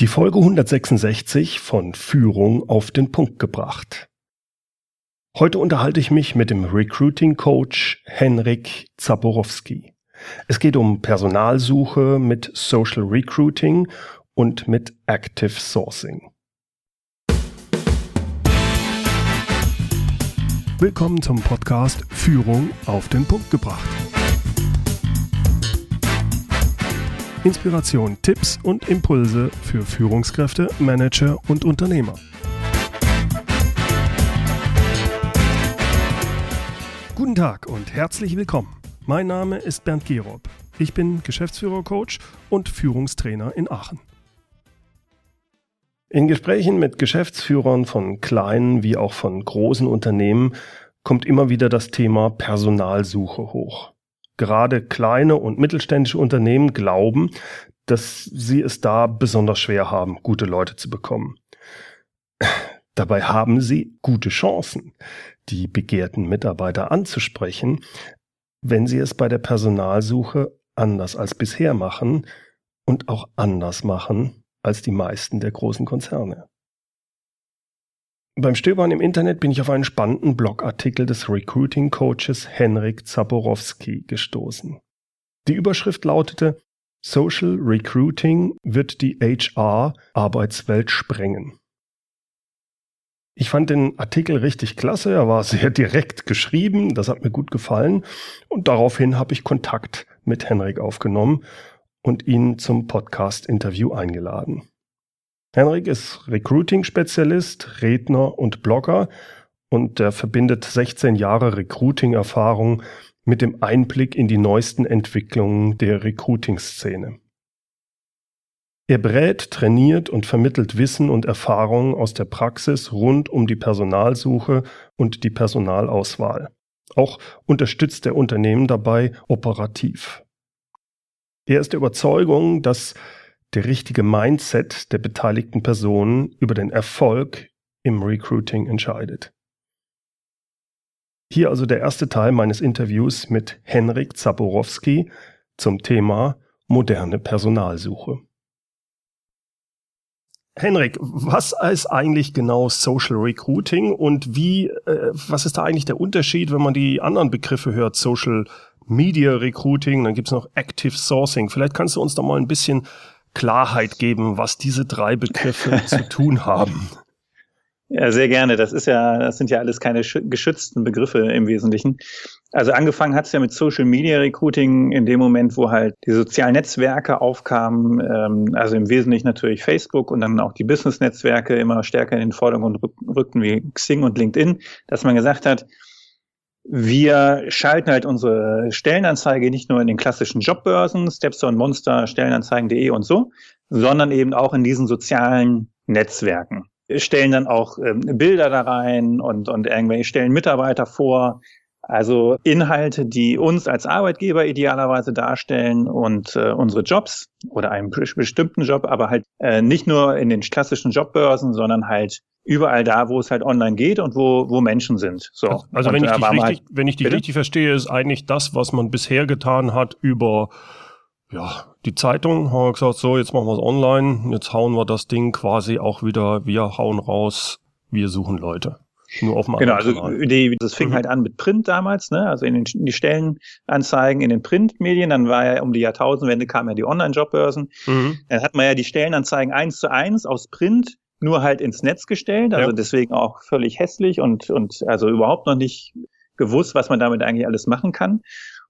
Die Folge 166 von Führung auf den Punkt gebracht. Heute unterhalte ich mich mit dem Recruiting Coach Henrik Zaborowski. Es geht um Personalsuche mit Social Recruiting und mit Active Sourcing. Willkommen zum Podcast Führung auf den Punkt gebracht. Inspiration, Tipps und Impulse für Führungskräfte, Manager und Unternehmer. Guten Tag und herzlich willkommen. Mein Name ist Bernd Gerob. Ich bin Geschäftsführer-Coach und Führungstrainer in Aachen. In Gesprächen mit Geschäftsführern von kleinen wie auch von großen Unternehmen kommt immer wieder das Thema Personalsuche hoch. Gerade kleine und mittelständische Unternehmen glauben, dass sie es da besonders schwer haben, gute Leute zu bekommen. Dabei haben sie gute Chancen, die begehrten Mitarbeiter anzusprechen, wenn sie es bei der Personalsuche anders als bisher machen und auch anders machen als die meisten der großen Konzerne. Beim Stöbern im Internet bin ich auf einen spannenden Blogartikel des Recruiting Coaches Henrik Zaborowski gestoßen. Die Überschrift lautete Social Recruiting wird die HR-Arbeitswelt sprengen. Ich fand den Artikel richtig klasse, er war sehr direkt geschrieben, das hat mir gut gefallen und daraufhin habe ich Kontakt mit Henrik aufgenommen und ihn zum Podcast-Interview eingeladen. Henrik ist Recruiting-Spezialist, Redner und Blogger und er verbindet 16 Jahre Recruiting-Erfahrung mit dem Einblick in die neuesten Entwicklungen der Recruiting-Szene. Er berät, trainiert und vermittelt Wissen und Erfahrungen aus der Praxis rund um die Personalsuche und die Personalauswahl. Auch unterstützt er Unternehmen dabei operativ. Er ist der Überzeugung, dass der richtige Mindset der beteiligten Personen über den Erfolg im Recruiting entscheidet. Hier also der erste Teil meines Interviews mit Henrik Zaborowski zum Thema moderne Personalsuche. Henrik, was ist eigentlich genau Social Recruiting und wie, äh, was ist da eigentlich der Unterschied, wenn man die anderen Begriffe hört, Social Media Recruiting, dann gibt es noch Active Sourcing. Vielleicht kannst du uns da mal ein bisschen Klarheit geben, was diese drei Begriffe zu tun haben. Ja, sehr gerne. Das ist ja, das sind ja alles keine geschützten Begriffe im Wesentlichen. Also angefangen hat es ja mit Social Media Recruiting in dem Moment, wo halt die sozialen Netzwerke aufkamen, ähm, also im Wesentlichen natürlich Facebook und dann auch die Business-Netzwerke immer stärker in den Vordergrund rückten wie Xing und LinkedIn, dass man gesagt hat, wir schalten halt unsere Stellenanzeige nicht nur in den klassischen Jobbörsen, Stepstone, Monster, Stellenanzeigen.de und so, sondern eben auch in diesen sozialen Netzwerken. Wir stellen dann auch ähm, Bilder da rein und, und irgendwelche stellen Mitarbeiter vor. Also Inhalte, die uns als Arbeitgeber idealerweise darstellen und äh, unsere Jobs oder einen bestimmten Job, aber halt äh, nicht nur in den klassischen Jobbörsen, sondern halt überall da, wo es halt online geht und wo, wo Menschen sind. So. Also, also wenn, ich dich richtig, halt, wenn ich dich richtig verstehe, ist eigentlich das, was man bisher getan hat über ja, die Zeitung, haben wir gesagt, so, jetzt machen wir es online, jetzt hauen wir das Ding quasi auch wieder, wir hauen raus, wir suchen Leute. Nur auf dem Genau, also die, das fing mhm. halt an mit Print damals, ne? Also in, den, in die Stellenanzeigen in den Printmedien, dann war ja um die Jahrtausendwende kamen ja die Online-Jobbörsen. Mhm. Dann hat man ja die Stellenanzeigen eins zu eins aus Print nur halt ins Netz gestellt, also ja. deswegen auch völlig hässlich und, und also überhaupt noch nicht gewusst, was man damit eigentlich alles machen kann.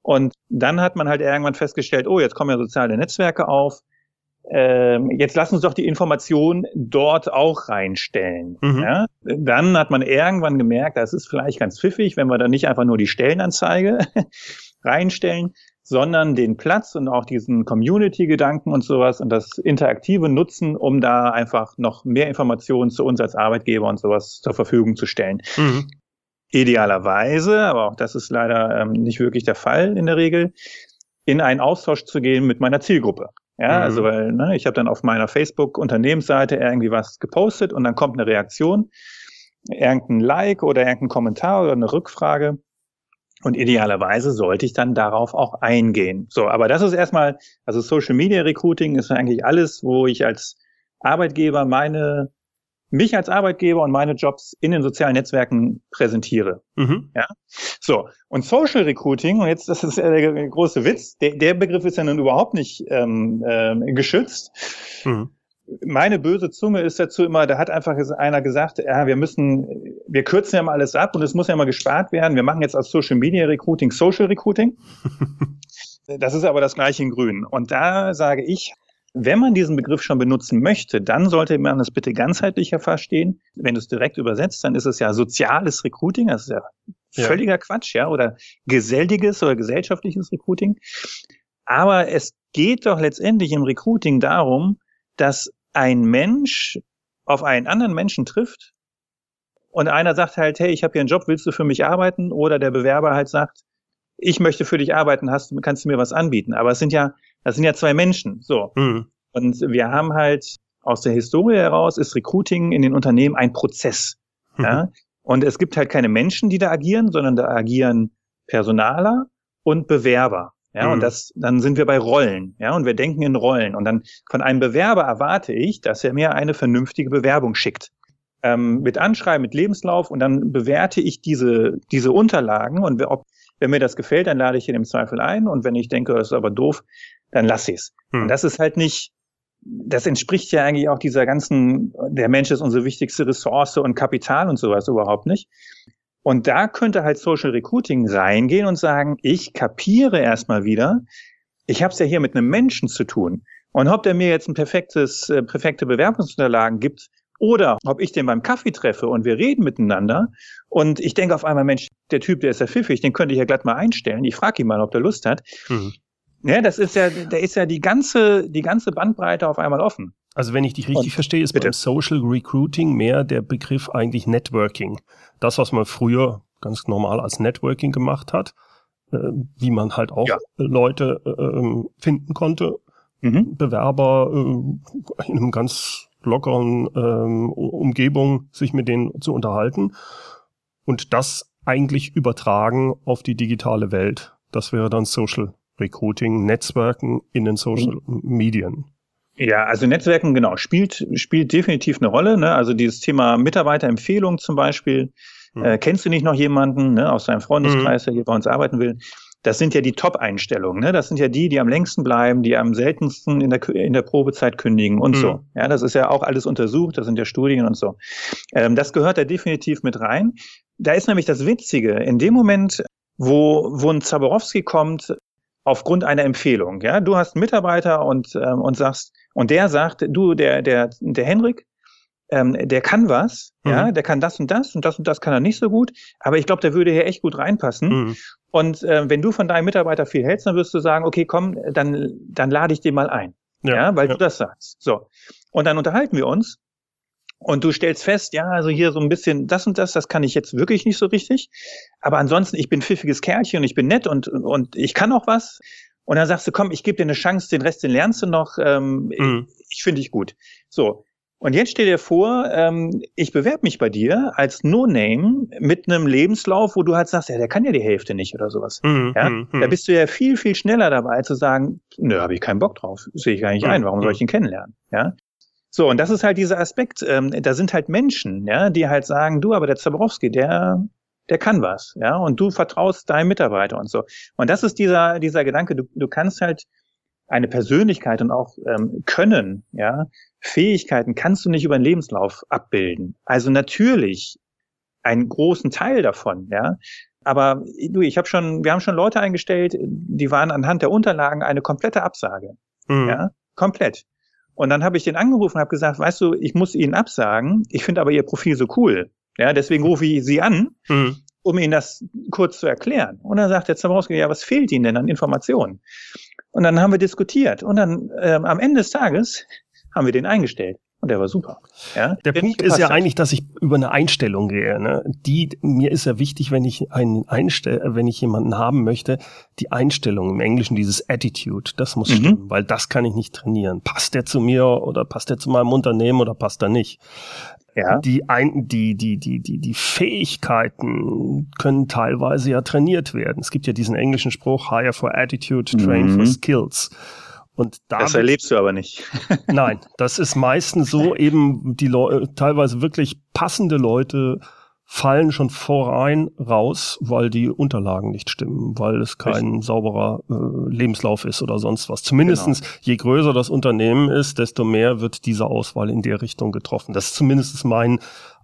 Und dann hat man halt irgendwann festgestellt, oh, jetzt kommen ja soziale Netzwerke auf. Ähm, jetzt lass uns doch die Information dort auch reinstellen. Mhm. Ja? Dann hat man irgendwann gemerkt, das ist vielleicht ganz pfiffig, wenn wir da nicht einfach nur die Stellenanzeige reinstellen, sondern den Platz und auch diesen Community-Gedanken und sowas und das Interaktive nutzen, um da einfach noch mehr Informationen zu uns als Arbeitgeber und sowas zur Verfügung zu stellen. Mhm. Idealerweise, aber auch das ist leider ähm, nicht wirklich der Fall in der Regel, in einen Austausch zu gehen mit meiner Zielgruppe. Ja, mhm. also weil ne, ich habe dann auf meiner Facebook-Unternehmensseite irgendwie was gepostet und dann kommt eine Reaktion, irgendein Like oder irgendein Kommentar oder eine Rückfrage und idealerweise sollte ich dann darauf auch eingehen. So, aber das ist erstmal, also Social Media Recruiting ist eigentlich alles, wo ich als Arbeitgeber meine mich als Arbeitgeber und meine Jobs in den sozialen Netzwerken präsentiere. Mhm. Ja, so und Social Recruiting und jetzt das ist der große Witz. Der, der Begriff ist ja nun überhaupt nicht ähm, äh, geschützt. Mhm. Meine böse Zunge ist dazu immer, da hat einfach einer gesagt, ja, wir müssen, wir kürzen ja mal alles ab und es muss ja mal gespart werden. Wir machen jetzt aus Social Media Recruiting Social Recruiting. das ist aber das gleiche in Grün. Und da sage ich, wenn man diesen Begriff schon benutzen möchte, dann sollte man das bitte ganzheitlicher verstehen. Wenn du es direkt übersetzt, dann ist es ja soziales Recruiting, das ist ja, ja. völliger Quatsch, ja, oder geselliges oder gesellschaftliches Recruiting. Aber es geht doch letztendlich im Recruiting darum, dass ein Mensch auf einen anderen Menschen trifft und einer sagt halt, hey, ich habe hier einen Job, willst du für mich arbeiten? Oder der Bewerber halt sagt, ich möchte für dich arbeiten, hast, kannst du mir was anbieten? Aber es sind ja das sind ja zwei Menschen. So. Mhm. Und wir haben halt aus der Historie heraus ist Recruiting in den Unternehmen ein Prozess. Mhm. Ja? Und es gibt halt keine Menschen, die da agieren, sondern da agieren Personaler und Bewerber. Ja, mhm. und das, dann sind wir bei Rollen. Ja, und wir denken in Rollen. Und dann von einem Bewerber erwarte ich, dass er mir eine vernünftige Bewerbung schickt. Ähm, mit Anschreiben, mit Lebenslauf und dann bewerte ich diese, diese Unterlagen und ob, wenn mir das gefällt, dann lade ich ihn im Zweifel ein und wenn ich denke, das ist aber doof, dann lass ich's. Hm. Und das ist halt nicht, das entspricht ja eigentlich auch dieser ganzen, der Mensch ist unsere wichtigste Ressource und Kapital und sowas überhaupt nicht. Und da könnte halt Social Recruiting reingehen und sagen, ich kapiere erstmal wieder, ich habe es ja hier mit einem Menschen zu tun. Und ob der mir jetzt ein perfektes, äh, perfekte Bewerbungsunterlagen gibt oder ob ich den beim Kaffee treffe und wir reden miteinander und ich denke auf einmal, Mensch, der Typ, der ist ja pfiffig, den könnte ich ja glatt mal einstellen. Ich frage ihn mal, ob der Lust hat. Mhm. Ja, das ist ja, da ist ja die ganze, die ganze Bandbreite auf einmal offen. Also wenn ich dich richtig Und, verstehe, ist bitte. beim Social Recruiting mehr der Begriff eigentlich Networking. Das, was man früher ganz normal als Networking gemacht hat, äh, wie man halt auch ja. Leute äh, ähm, finden konnte, mhm. Bewerber äh, in einem ganz lockeren ähm, Umgebung sich mit denen zu unterhalten und das eigentlich übertragen auf die digitale Welt. Das wäre dann Social Recruiting, Netzwerken in den Social Medien. Ja, also Netzwerken, genau, spielt, spielt definitiv eine Rolle. Ne? Also dieses Thema Mitarbeiterempfehlung zum Beispiel. Mhm. Äh, kennst du nicht noch jemanden ne, aus deinem Freundeskreis, mhm. der hier bei uns arbeiten will? Das sind ja die Top-Einstellungen. Ne? Das sind ja die, die am längsten bleiben, die am seltensten in der, in der Probezeit kündigen und mhm. so. Ja, das ist ja auch alles untersucht, das sind ja Studien und so. Ähm, das gehört da definitiv mit rein. Da ist nämlich das Witzige, in dem Moment, wo, wo ein Zaborowski kommt, aufgrund einer Empfehlung. Ja, du hast einen Mitarbeiter und ähm, und sagst und der sagt, du der der der Henrik, ähm, der kann was, mhm. ja, der kann das und das und das und das kann er nicht so gut, aber ich glaube, der würde hier echt gut reinpassen. Mhm. Und äh, wenn du von deinem Mitarbeiter viel hältst, dann wirst du sagen, okay, komm, dann dann lade ich den mal ein, ja, ja weil ja. du das sagst. So und dann unterhalten wir uns und du stellst fest, ja, also hier so ein bisschen das und das, das kann ich jetzt wirklich nicht so richtig. Aber ansonsten, ich bin pfiffiges Kerlchen und ich bin nett und, und ich kann auch was. Und dann sagst du, komm, ich gebe dir eine Chance, den Rest, den lernst du noch. Ähm, mhm. Ich, ich finde dich gut. So. Und jetzt stell dir vor, ähm, ich bewerbe mich bei dir als No-Name mit einem Lebenslauf, wo du halt sagst, ja, der kann ja die Hälfte nicht oder sowas. Mhm, ja? Mhm, da bist du ja viel, viel schneller dabei zu sagen, nö, habe ich keinen Bock drauf, sehe ich gar nicht mhm, ein, warum soll ich ihn kennenlernen? Ja? So, und das ist halt dieser Aspekt, ähm, da sind halt Menschen, ja, die halt sagen, du, aber der Zaborowski, der, der kann was, ja, und du vertraust deinem Mitarbeiter und so. Und das ist dieser, dieser Gedanke, du, du kannst halt eine Persönlichkeit und auch ähm, Können, ja, Fähigkeiten kannst du nicht über den Lebenslauf abbilden. Also natürlich einen großen Teil davon, ja. Aber du, ich habe schon, wir haben schon Leute eingestellt, die waren anhand der Unterlagen eine komplette Absage. Mhm. Ja, komplett. Und dann habe ich den angerufen und habe gesagt, weißt du, ich muss Ihnen absagen, ich finde aber Ihr Profil so cool. Ja, deswegen rufe ich Sie an, mhm. um Ihnen das kurz zu erklären. Und dann sagt der Zabrowski, ja, was fehlt Ihnen denn an Informationen? Und dann haben wir diskutiert. Und dann ähm, am Ende des Tages haben wir den eingestellt. Und der war super. Ja? Der Punkt ist ja eigentlich, dass ich über eine Einstellung gehe. Ne? Die mir ist ja wichtig, wenn ich einen einstell, wenn ich jemanden haben möchte, die Einstellung im Englischen dieses Attitude, das muss mhm. stimmen, weil das kann ich nicht trainieren. Passt der zu mir oder passt der zu meinem Unternehmen oder passt er nicht? Ja. Die, ein, die, die, die, die, die Fähigkeiten können teilweise ja trainiert werden. Es gibt ja diesen englischen Spruch, hire for attitude, train mhm. for skills. Und damit, das erlebst du aber nicht. nein, das ist meistens so eben die Leute, teilweise wirklich passende Leute fallen schon vorein raus, weil die Unterlagen nicht stimmen, weil es kein Richtig. sauberer äh, Lebenslauf ist oder sonst was. Zumindestens genau. je größer das Unternehmen ist, desto mehr wird diese Auswahl in der Richtung getroffen. Das ist zumindest mein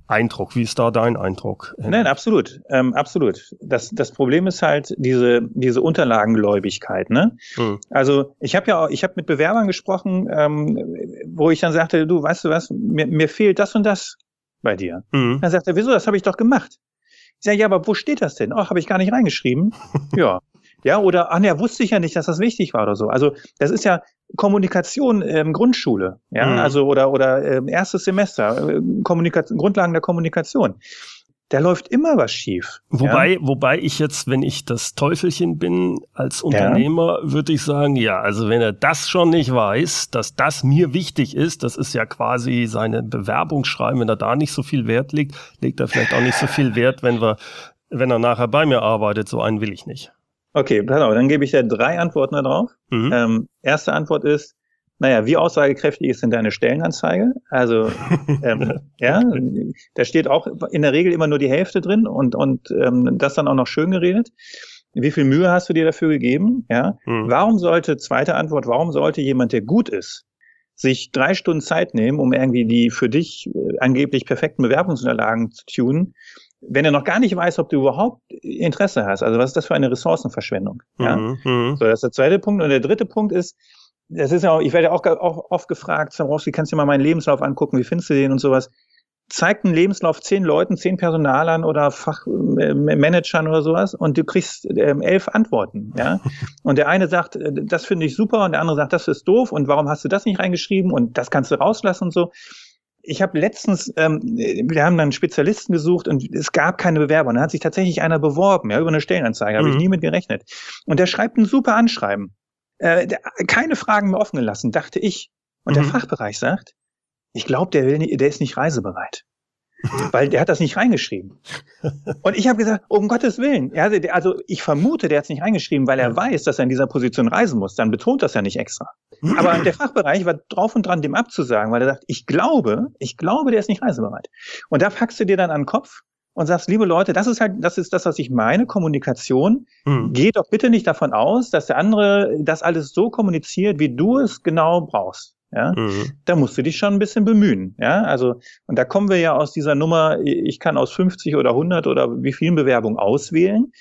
Eindruck. Wie ist da dein Eindruck? Nein, absolut, ähm, absolut. Das, das Problem ist halt diese, diese Unterlagengläubigkeit. Ne? Hm. Also ich habe ja auch, ich habe mit Bewerbern gesprochen, ähm, wo ich dann sagte, du weißt du was, mir, mir fehlt das und das bei dir. Mhm. Dann sagt er, wieso, das habe ich doch gemacht. Ich sage, ja, aber wo steht das denn? Oh, habe ich gar nicht reingeschrieben. ja. Ja, oder, ach ne, wusste ich ja nicht, dass das wichtig war oder so. Also das ist ja Kommunikation ähm, Grundschule, ja, mhm. also oder oder ähm, erstes Semester, äh, Kommunikation, Grundlagen der Kommunikation da läuft immer was schief. Wobei, ja? wobei ich jetzt, wenn ich das Teufelchen bin als Unternehmer, ja. würde ich sagen, ja, also wenn er das schon nicht weiß, dass das mir wichtig ist, das ist ja quasi seine Bewerbungsschreiben, wenn er da nicht so viel Wert legt, legt er vielleicht auch nicht so viel Wert, wenn wir, wenn er nachher bei mir arbeitet. So einen will ich nicht. Okay, pass auf, dann gebe ich dir drei Antworten darauf. Mhm. Ähm, erste Antwort ist, naja, wie aussagekräftig ist denn deine Stellenanzeige? Also, ähm, ja, da steht auch in der Regel immer nur die Hälfte drin und, und ähm, das dann auch noch schön geredet. Wie viel Mühe hast du dir dafür gegeben? Ja. Mhm. Warum sollte, zweite Antwort, warum sollte jemand, der gut ist, sich drei Stunden Zeit nehmen, um irgendwie die für dich äh, angeblich perfekten Bewerbungsunterlagen zu tunen, wenn er noch gar nicht weiß, ob du überhaupt Interesse hast? Also was ist das für eine Ressourcenverschwendung? Ja? Mhm. mhm. So, das ist der zweite Punkt. Und der dritte Punkt ist, das ist ja auch, ich werde ja auch, auch oft gefragt, Zambrowski, kannst du dir mal meinen Lebenslauf angucken, wie findest du den und sowas? Zeigt einen Lebenslauf zehn Leuten, zehn Personalern oder Fachmanagern oder sowas und du kriegst ähm, elf Antworten, ja. Und der eine sagt, äh, das finde ich super und der andere sagt, das ist doof und warum hast du das nicht reingeschrieben und das kannst du rauslassen und so. Ich habe letztens, ähm, wir haben dann einen Spezialisten gesucht und es gab keine Bewerbung. Da hat sich tatsächlich einer beworben, ja, über eine Stellenanzeige, habe mhm. ich nie mit gerechnet. Und der schreibt ein super Anschreiben äh, keine Fragen mehr offen gelassen, dachte ich. Und mhm. der Fachbereich sagt, ich glaube, der will der ist nicht reisebereit. Weil der hat das nicht reingeschrieben. Und ich habe gesagt, um Gottes Willen. Also ich vermute, der hat es nicht reingeschrieben, weil er weiß, dass er in dieser Position reisen muss. Dann betont das ja nicht extra. Aber der Fachbereich war drauf und dran, dem abzusagen, weil er sagt, ich glaube, ich glaube, der ist nicht reisebereit. Und da packst du dir dann an den Kopf, und sagst, liebe Leute, das ist halt, das ist das, was ich meine, Kommunikation. Hm. Geht doch bitte nicht davon aus, dass der andere das alles so kommuniziert, wie du es genau brauchst. Ja, mhm. da musst du dich schon ein bisschen bemühen. Ja, also, und da kommen wir ja aus dieser Nummer, ich kann aus 50 oder 100 oder wie vielen Bewerbungen auswählen.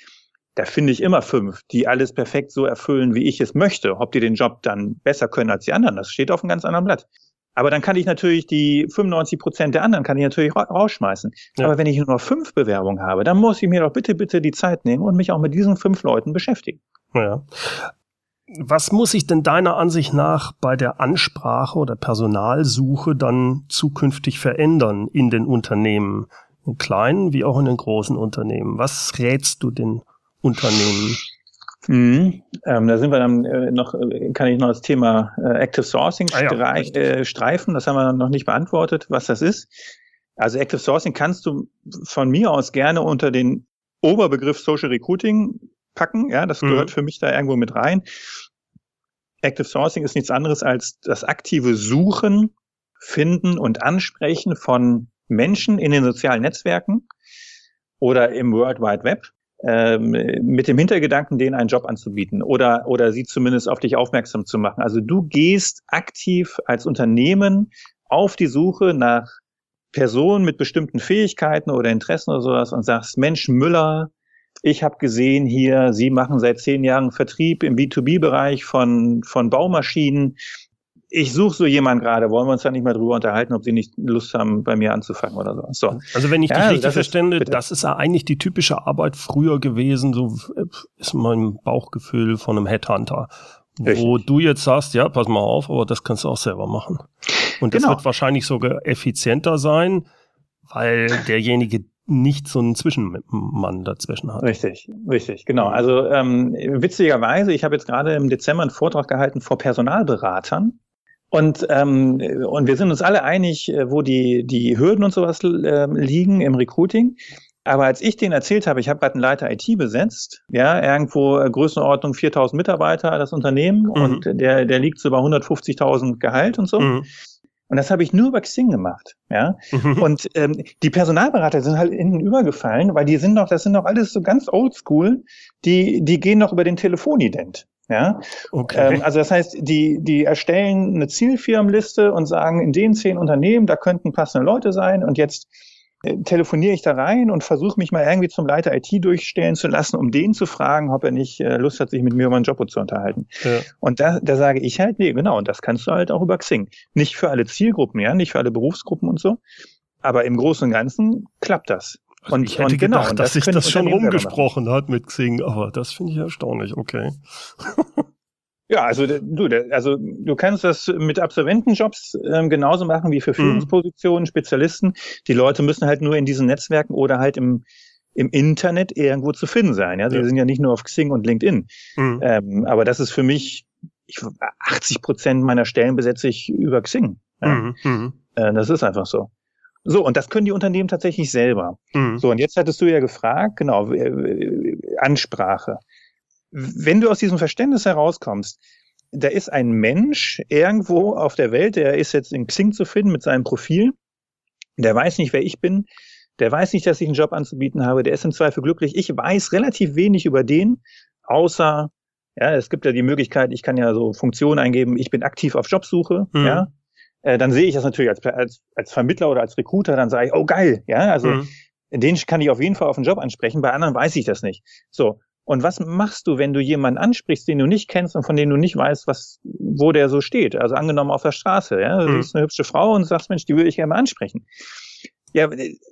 Da finde ich immer fünf, die alles perfekt so erfüllen, wie ich es möchte. Ob die den Job dann besser können als die anderen, das steht auf einem ganz anderen Blatt. Aber dann kann ich natürlich die 95 Prozent der anderen kann ich natürlich rausschmeißen. Ja. Aber wenn ich nur noch fünf Bewerbungen habe, dann muss ich mir doch bitte, bitte die Zeit nehmen und mich auch mit diesen fünf Leuten beschäftigen. Ja. Was muss sich denn deiner Ansicht nach bei der Ansprache oder Personalsuche dann zukünftig verändern in den Unternehmen, in kleinen wie auch in den großen Unternehmen? Was rätst du den Unternehmen? Mhm. Ähm, da sind wir dann äh, noch, äh, kann ich noch das Thema äh, Active Sourcing ah, ja, äh, streifen. Das haben wir noch nicht beantwortet, was das ist. Also Active Sourcing kannst du von mir aus gerne unter den Oberbegriff Social Recruiting packen. Ja, das mhm. gehört für mich da irgendwo mit rein. Active Sourcing ist nichts anderes als das aktive Suchen, Finden und Ansprechen von Menschen in den sozialen Netzwerken oder im World Wide Web ähm, mit dem Hintergedanken, denen einen Job anzubieten oder, oder sie zumindest auf dich aufmerksam zu machen. Also du gehst aktiv als Unternehmen auf die Suche nach Personen mit bestimmten Fähigkeiten oder Interessen oder sowas und sagst, Mensch, Müller, ich habe gesehen hier, Sie machen seit zehn Jahren Vertrieb im B2B-Bereich von, von Baumaschinen ich suche so jemanden gerade, wollen wir uns da nicht mal drüber unterhalten, ob Sie nicht Lust haben, bei mir anzufangen oder so. so. Also wenn ich dich ja, richtig verstände, ist, das ist ja eigentlich die typische Arbeit früher gewesen, so ist mein Bauchgefühl von einem Headhunter. Richtig. Wo du jetzt sagst, ja, pass mal auf, aber das kannst du auch selber machen. Und das genau. wird wahrscheinlich sogar effizienter sein, weil derjenige nicht so einen Zwischenmann dazwischen hat. Richtig, richtig, genau. Also ähm, witzigerweise, ich habe jetzt gerade im Dezember einen Vortrag gehalten vor Personalberatern und, ähm, und wir sind uns alle einig, äh, wo die, die Hürden und sowas äh, liegen im Recruiting. Aber als ich denen erzählt habe, ich habe gerade einen Leiter IT besetzt, ja, irgendwo äh, Größenordnung 4000 Mitarbeiter, das Unternehmen, mhm. und der, der liegt so bei 150.000 Gehalt und so. Mhm. Und das habe ich nur über Xing gemacht, ja. Mhm. Und ähm, die Personalberater sind halt hinten übergefallen, weil die sind doch, das sind doch alles so ganz oldschool, die, die gehen noch über den Telefonident. Ja, okay. Ähm, also das heißt, die, die erstellen eine Zielfirmenliste und sagen, in den zehn Unternehmen, da könnten passende Leute sein und jetzt telefoniere ich da rein und versuche mich mal irgendwie zum Leiter IT durchstellen zu lassen, um den zu fragen, ob er nicht äh, Lust hat, sich mit mir über einen Job zu unterhalten. Ja. Und da, da sage ich halt, nee, genau, und das kannst du halt auch über Xing. Nicht für alle Zielgruppen, ja, nicht für alle Berufsgruppen und so, aber im Großen und Ganzen klappt das. Also und ich hätte und genau, gedacht, dass sich das schon rumgesprochen hat mit Xing, aber das finde ich erstaunlich, okay. Ja, also du, also du kannst das mit Absolventenjobs ähm, genauso machen wie für mhm. Führungspositionen, Spezialisten. Die Leute müssen halt nur in diesen Netzwerken oder halt im im Internet irgendwo zu finden sein. Ja, sie ja. sind ja nicht nur auf Xing und LinkedIn. Mhm. Ähm, aber das ist für mich ich, 80 Prozent meiner Stellen besetze ich über Xing. Ja. Mhm. mhm. Äh, das ist einfach so. So, und das können die Unternehmen tatsächlich selber. Mhm. So, und jetzt hattest du ja gefragt, genau, Ansprache. Wenn du aus diesem Verständnis herauskommst, da ist ein Mensch irgendwo auf der Welt, der ist jetzt in Xing zu finden mit seinem Profil, der weiß nicht, wer ich bin, der weiß nicht, dass ich einen Job anzubieten habe, der ist im Zweifel glücklich. Ich weiß relativ wenig über den, außer, ja, es gibt ja die Möglichkeit, ich kann ja so Funktionen eingeben, ich bin aktiv auf Jobsuche, mhm. ja, äh, dann sehe ich das natürlich als, als, als Vermittler oder als Recruiter, dann sage ich, oh geil, ja, also mhm. den kann ich auf jeden Fall auf den Job ansprechen, bei anderen weiß ich das nicht. So. Und was machst du, wenn du jemanden ansprichst, den du nicht kennst und von dem du nicht weißt, was, wo der so steht? Also angenommen auf der Straße, ja, du mhm. siehst eine hübsche Frau und sagst, Mensch, die würde ich gerne mal ansprechen. Ja,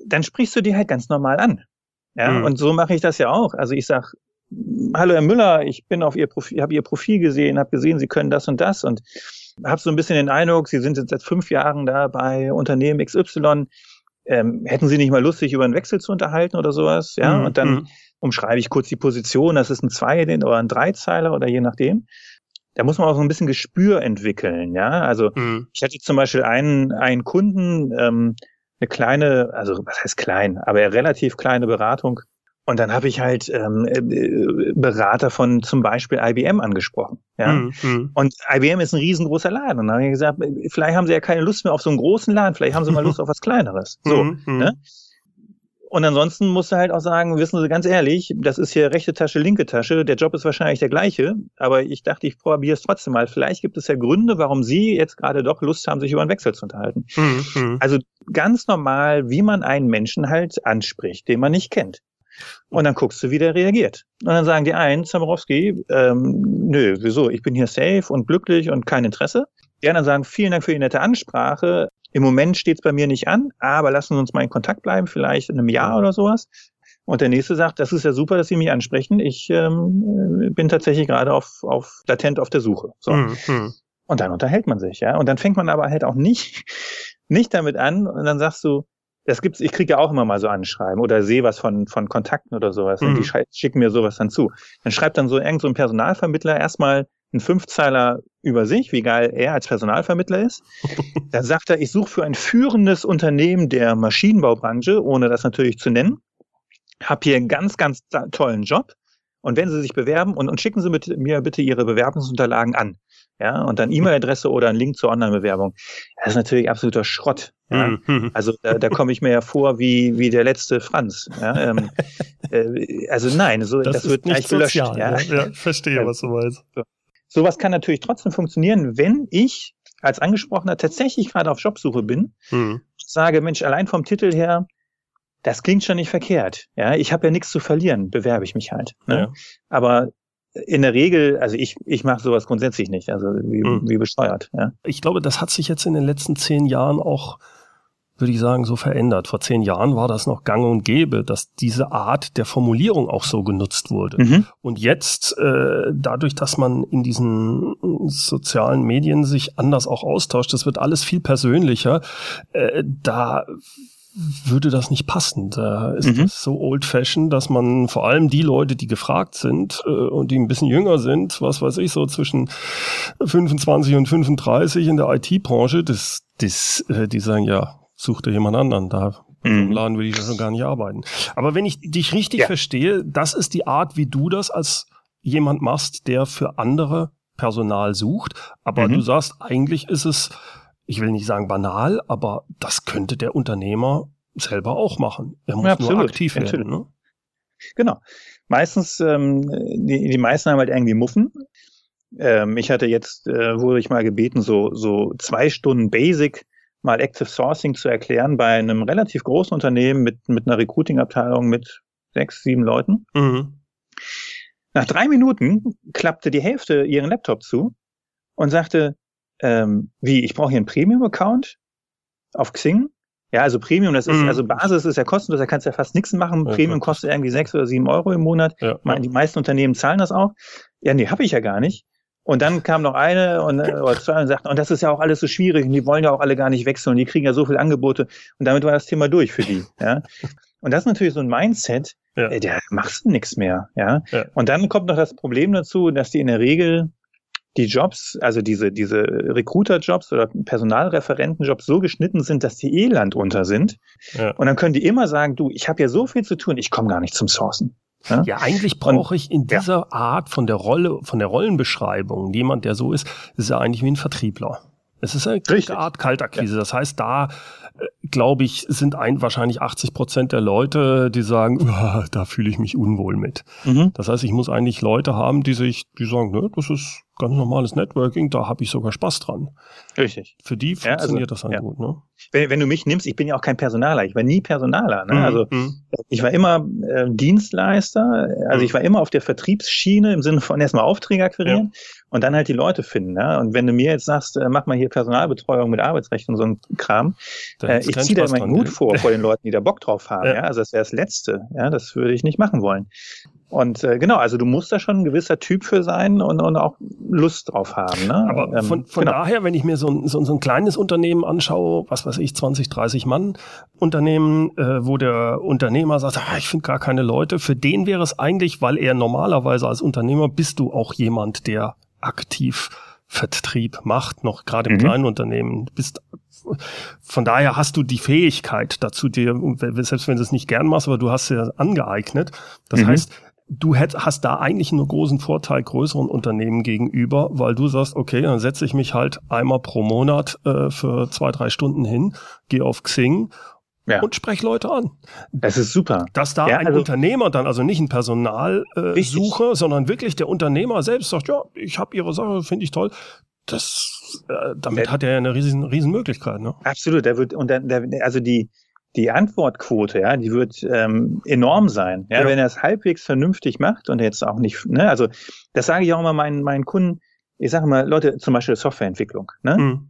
dann sprichst du die halt ganz normal an. Ja, mhm. und so mache ich das ja auch. Also ich sag, hallo Herr Müller, ich bin auf Ihr Profil, habe Ihr Profil gesehen, habe gesehen, Sie können das und das und habe so ein bisschen den Eindruck, Sie sind jetzt seit fünf Jahren da bei Unternehmen XY. Ähm, hätten Sie nicht mal Lust, sich über einen Wechsel zu unterhalten oder sowas? Ja, mhm. und dann mhm. Umschreibe ich kurz die Position. Das ist ein Zwei- oder ein Dreizeiler oder je nachdem. Da muss man auch so ein bisschen Gespür entwickeln. Ja, also mhm. ich hatte zum Beispiel einen, einen Kunden, ähm, eine kleine, also was heißt klein, aber relativ kleine Beratung und dann habe ich halt ähm, äh, Berater von zum Beispiel IBM angesprochen. Ja? Mhm, mhm. Und IBM ist ein riesengroßer Laden. Und dann habe ich gesagt, vielleicht haben sie ja keine Lust mehr auf so einen großen Laden, vielleicht haben sie mal Lust auf was Kleineres. So. Mhm, mhm, ne? Und ansonsten musst du halt auch sagen, wissen Sie ganz ehrlich, das ist hier rechte Tasche, linke Tasche, der Job ist wahrscheinlich der gleiche, aber ich dachte, ich probiere es trotzdem mal. Vielleicht gibt es ja Gründe, warum Sie jetzt gerade doch Lust haben, sich über einen Wechsel zu unterhalten. Mhm, mhm. Also ganz normal, wie man einen Menschen halt anspricht, den man nicht kennt. Und dann guckst du, wie der reagiert. Und dann sagen die einen, Zamarowski, ähm, nö, wieso? Ich bin hier safe und glücklich und kein Interesse. Die anderen sagen, vielen Dank für die nette Ansprache. Im Moment steht es bei mir nicht an, aber lassen Sie uns mal in Kontakt bleiben, vielleicht in einem Jahr oder sowas. Und der nächste sagt, das ist ja super, dass Sie mich ansprechen. Ich ähm, bin tatsächlich gerade auf, auf latent auf der Suche. So. Mhm. Und dann unterhält man sich, ja. Und dann fängt man aber halt auch nicht, nicht damit an und dann sagst du, das gibt's, ich kriege ja auch immer mal so Anschreiben oder sehe was von, von Kontakten oder sowas. Mhm. Und die schicken mir sowas dann zu. Dann schreibt dann so irgend so ein Personalvermittler erstmal einen Fünfzeiler über sich, wie geil er als Personalvermittler ist. Dann sagt er, ich suche für ein führendes Unternehmen der Maschinenbaubranche, ohne das natürlich zu nennen. Hab hier einen ganz, ganz tollen Job. Und wenn Sie sich bewerben und, und schicken Sie mit mir bitte Ihre Bewerbungsunterlagen an. Ja, und dann E-Mail-Adresse oder ein Link zur Online-Bewerbung. Das ist natürlich absoluter Schrott. Ja? Mhm. Also da, da komme ich mir ja vor wie, wie der letzte Franz. Ja? Ähm, äh, also nein, so, das, das wird nicht gelöscht. Sozial, ja? ja, verstehe, was du meinst. So. Sowas kann natürlich trotzdem funktionieren, wenn ich als Angesprochener tatsächlich gerade auf Jobsuche bin, mhm. sage, Mensch, allein vom Titel her, das klingt schon nicht verkehrt. Ja, ich habe ja nichts zu verlieren, bewerbe ich mich halt. Ne? Ja. Aber in der Regel, also ich, ich mache sowas grundsätzlich nicht, also wie, mhm. wie besteuert. Ja. Ich glaube, das hat sich jetzt in den letzten zehn Jahren auch, würde ich sagen, so verändert. Vor zehn Jahren war das noch gang und gäbe, dass diese Art der Formulierung auch so genutzt wurde. Mhm. Und jetzt, äh, dadurch, dass man in diesen sozialen Medien sich anders auch austauscht, das wird alles viel persönlicher, äh, da würde das nicht passen. Da ist mhm. das so old-fashioned, dass man vor allem die Leute, die gefragt sind äh, und die ein bisschen jünger sind, was weiß ich, so zwischen 25 und 35 in der IT-Branche, das, das, äh, die sagen, ja, such dir jemand anderen. Da so einem Laden will ich schon gar nicht arbeiten. Aber wenn ich dich richtig ja. verstehe, das ist die Art, wie du das als jemand machst, der für andere Personal sucht. Aber mhm. du sagst, eigentlich ist es, ich will nicht sagen banal, aber das könnte der Unternehmer selber auch machen. Er muss ja, nur aktiv werden. Ne? Genau. Meistens, ähm, die, die meisten haben halt irgendwie Muffen. Ähm, ich hatte jetzt, äh, wurde ich mal gebeten, so, so zwei Stunden Basic mal Active Sourcing zu erklären bei einem relativ großen Unternehmen mit, mit einer Recruiting-Abteilung mit sechs, sieben Leuten. Mhm. Nach drei Minuten klappte die Hälfte ihren Laptop zu und sagte, ähm, wie, ich brauche hier einen Premium-Account auf Xing? Ja, also Premium, das ist, mhm. also Basis ist ja kostenlos, da kannst du ja fast nichts machen. Okay. Premium kostet irgendwie sechs oder sieben Euro im Monat. Ja. Die meisten Unternehmen zahlen das auch. Ja, nee, habe ich ja gar nicht. Und dann kam noch eine und, äh, oder zwei und sagten, und das ist ja auch alles so schwierig und die wollen ja auch alle gar nicht wechseln, die kriegen ja so viele Angebote und damit war das Thema durch für die. Ja. Und das ist natürlich so ein Mindset, ja. Der machst du nichts mehr. Ja? ja. Und dann kommt noch das Problem dazu, dass die in der Regel die Jobs, also diese, diese Recruiter-Jobs oder Personalreferenten-Jobs so geschnitten sind, dass die eh landunter sind. Ja. Und dann können die immer sagen, du, ich habe ja so viel zu tun, ich komme gar nicht zum Sourcen. Ja, ja eigentlich brauche ich in dieser ja. Art von der Rolle, von der Rollenbeschreibung, jemand, der so ist, ist ja eigentlich wie ein Vertriebler. Es ist eine Richtig. Art Kaltakquise. Ja. Das heißt, da glaube ich, sind ein, wahrscheinlich 80 Prozent der Leute, die sagen, da fühle ich mich unwohl mit. Mhm. Das heißt, ich muss eigentlich Leute haben, die sich, die sagen, ne, das ist ganz normales Networking, da habe ich sogar Spaß dran. Richtig. Für die funktioniert ja, also, das dann ja. gut, ne? Wenn, wenn du mich nimmst, ich bin ja auch kein Personaler, ich war nie Personaler. Ne? Mhm. Also mhm. ich war immer äh, Dienstleister, also mhm. ich war immer auf der Vertriebsschiene im Sinne von erstmal Aufträge akquirieren. Ja und dann halt die Leute finden. Ja? Und wenn du mir jetzt sagst, äh, mach mal hier Personalbetreuung mit Arbeitsrecht und so ein Kram, äh, ich ziehe da meinen Hut vor vor den Leuten, die da Bock drauf haben. Also das wäre das Letzte. Ja, das würde ich nicht machen wollen. Und äh, genau, also du musst da schon ein gewisser Typ für sein und, und auch Lust drauf haben. Ne? Aber ähm, von, von genau. daher, wenn ich mir so ein, so, so ein kleines Unternehmen anschaue, was weiß ich, 20, 30 Mann Unternehmen, äh, wo der Unternehmer sagt, ah, ich finde gar keine Leute, für den wäre es eigentlich, weil er normalerweise als Unternehmer bist du auch jemand, der aktiv Vertrieb macht, noch gerade im mhm. kleinen Unternehmen. Bist von daher hast du die Fähigkeit dazu, dir, selbst wenn du es nicht gern machst, aber du hast ja angeeignet. Das mhm. heißt, du hätt, hast da eigentlich einen großen Vorteil größeren Unternehmen gegenüber, weil du sagst, okay, dann setze ich mich halt einmal pro Monat äh, für zwei, drei Stunden hin, gehe auf Xing ja. und sprech Leute an. Das ist super. Dass da ja, ein also, Unternehmer dann, also nicht ein Personalsucher, äh, sondern wirklich der Unternehmer selbst sagt, ja, ich habe ihre Sache, finde ich toll. Das, äh, damit der, hat er ja eine riesen, riesen Möglichkeit. Ne? Absolut. Der wird und der, der, also die die Antwortquote, ja, die wird ähm, enorm sein. Ja, ja. wenn er es halbwegs vernünftig macht und jetzt auch nicht, ne, also das sage ich auch immer meinen meinen Kunden. Ich sage mal, Leute, zum Beispiel Softwareentwicklung, ne? Mhm.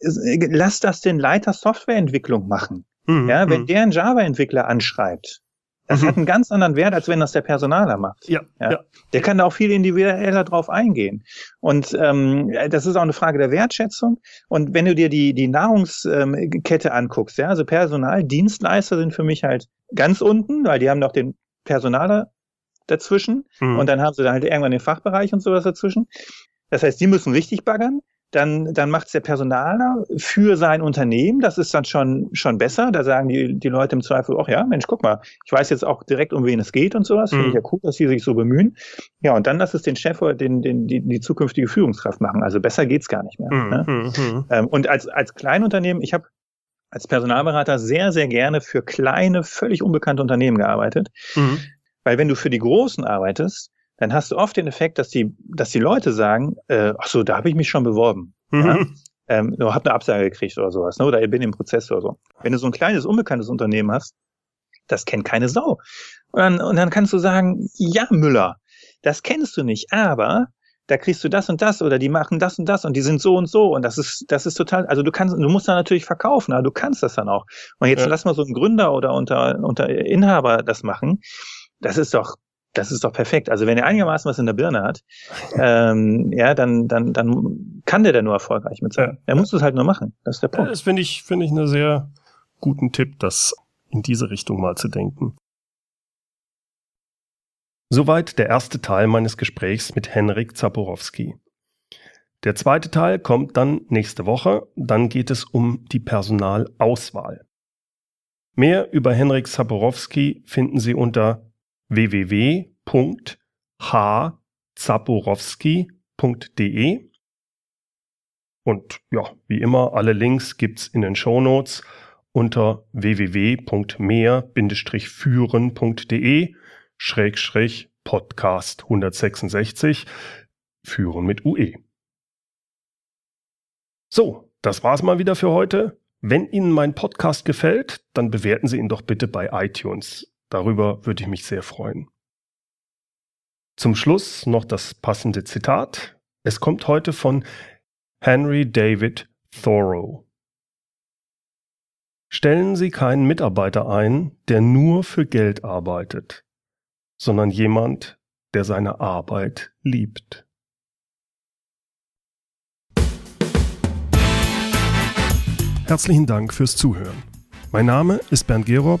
Lass das den Leiter Softwareentwicklung machen. Mhm, ja, wenn mhm. der einen Java-Entwickler anschreibt, das mhm. hat einen ganz anderen Wert, als wenn das der Personaler macht. Ja, ja. ja. Der kann da auch viel individueller drauf eingehen. Und ähm, das ist auch eine Frage der Wertschätzung. Und wenn du dir die, die Nahrungskette anguckst, ja, also Personal, Dienstleister sind für mich halt ganz unten, weil die haben noch den Personaler dazwischen mhm. und dann haben sie da halt irgendwann den Fachbereich und sowas dazwischen. Das heißt, die müssen richtig baggern dann, dann macht es der Personaler für sein Unternehmen. Das ist dann schon, schon besser. Da sagen die, die Leute im Zweifel, ach ja, Mensch, guck mal, ich weiß jetzt auch direkt, um wen es geht und sowas. Mhm. Finde ich ja cool, dass sie sich so bemühen. Ja, und dann lass es den Chef oder den, den, die, die zukünftige Führungskraft machen. Also besser geht's gar nicht mehr. Mhm. Ne? Mhm. Ähm, und als, als Kleinunternehmen, ich habe als Personalberater sehr, sehr gerne für kleine, völlig unbekannte Unternehmen gearbeitet. Mhm. Weil wenn du für die Großen arbeitest, dann hast du oft den Effekt, dass die, dass die Leute sagen, äh, ach so, da habe ich mich schon beworben. Mhm. Ja? Ähm, du hab eine Absage gekriegt oder sowas, ne? oder ich bin im Prozess oder so. Wenn du so ein kleines, unbekanntes Unternehmen hast, das kennt keine Sau. Und dann, und dann kannst du sagen, ja, Müller, das kennst du nicht, aber da kriegst du das und das oder die machen das und das und die sind so und so und das ist das ist total also du kannst du musst da natürlich verkaufen aber du kannst das dann auch und jetzt ja. lass mal so einen Gründer oder unter unter Inhaber das machen das ist doch das ist doch perfekt. Also wenn er einigermaßen was in der Birne hat, ähm, ja, dann, dann, dann kann der da nur erfolgreich mit sein. Ja. Er muss es halt nur machen. Das ist der Punkt. Das finde ich, finde ich einen sehr guten Tipp, das in diese Richtung mal zu denken. Soweit der erste Teil meines Gesprächs mit Henrik Zaporowski. Der zweite Teil kommt dann nächste Woche. Dann geht es um die Personalauswahl. Mehr über Henrik Zaborowski finden Sie unter www.hzaborowski.de. Und ja, wie immer, alle Links gibt's in den Show Notes unter www.mehr-führen.de Schrägstrich Podcast 166 Führen mit UE. So, das war's mal wieder für heute. Wenn Ihnen mein Podcast gefällt, dann bewerten Sie ihn doch bitte bei iTunes. Darüber würde ich mich sehr freuen. Zum Schluss noch das passende Zitat. Es kommt heute von Henry David Thoreau. Stellen Sie keinen Mitarbeiter ein, der nur für Geld arbeitet, sondern jemand, der seine Arbeit liebt. Herzlichen Dank fürs Zuhören. Mein Name ist Bernd Gerob